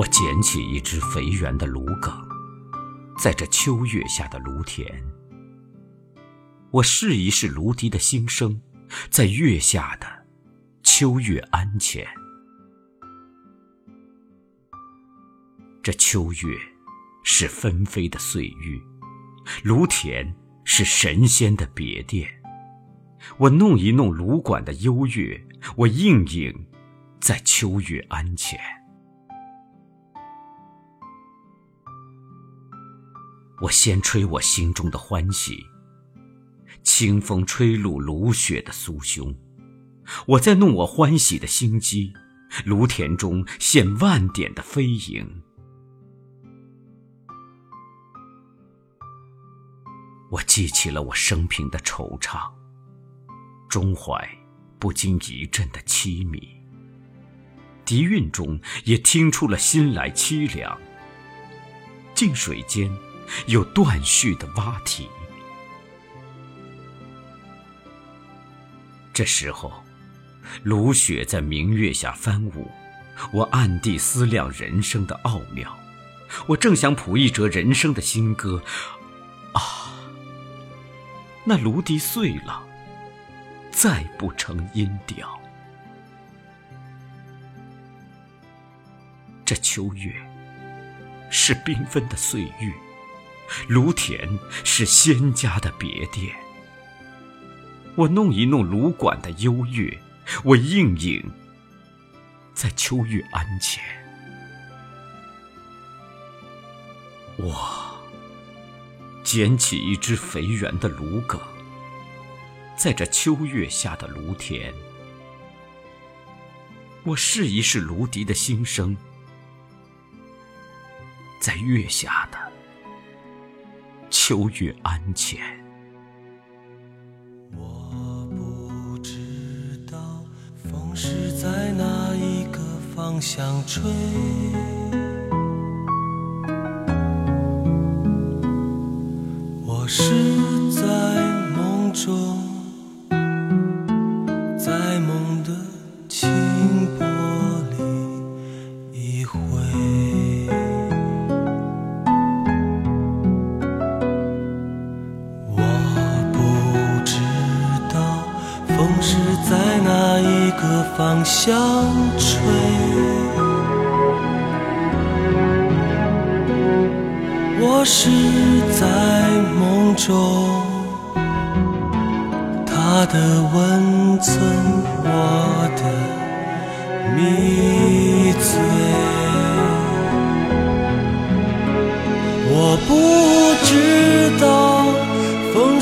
我捡起一只肥圆的芦梗，在这秋月下的芦田，我试一试芦笛的心声，在月下的秋月庵前。这秋月是纷飞的碎玉，芦田是神仙的别殿。我弄一弄芦管的幽月，我应应在秋月庵前。我先吹我心中的欢喜，清风吹露芦雪的酥胸；我在弄我欢喜的心机，芦田中现万点的飞萤。我记起了我生平的惆怅，中怀不禁一阵的凄迷。笛韵中也听出了心来凄凉。静水间。有断续的蛙啼。这时候，芦雪在明月下翻舞，我暗地思量人生的奥妙。我正想谱一折人生的新歌，啊，那芦笛碎了，再不成音调。这秋月是缤纷的岁玉。芦田是仙家的别殿，我弄一弄芦管的幽月，我映影在秋月庵前。我捡起一只肥圆的芦梗，在这秋月下的芦田，我试一试芦笛的心声，在月下的。秋月安浅，我不知道风是在哪一个方向吹，我是在哪一个方向吹，我是在梦中，他的温存，我的迷醉，我不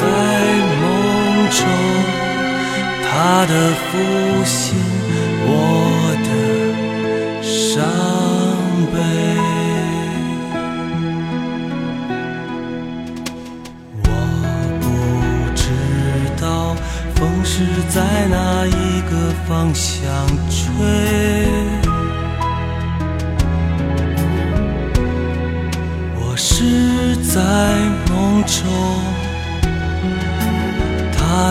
在梦中，他的负心。我的伤悲，我不知道风是在哪一个方向吹，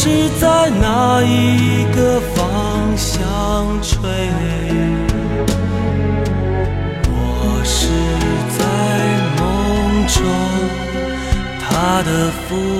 是在哪一个方向吹？我是在梦中，他的负心。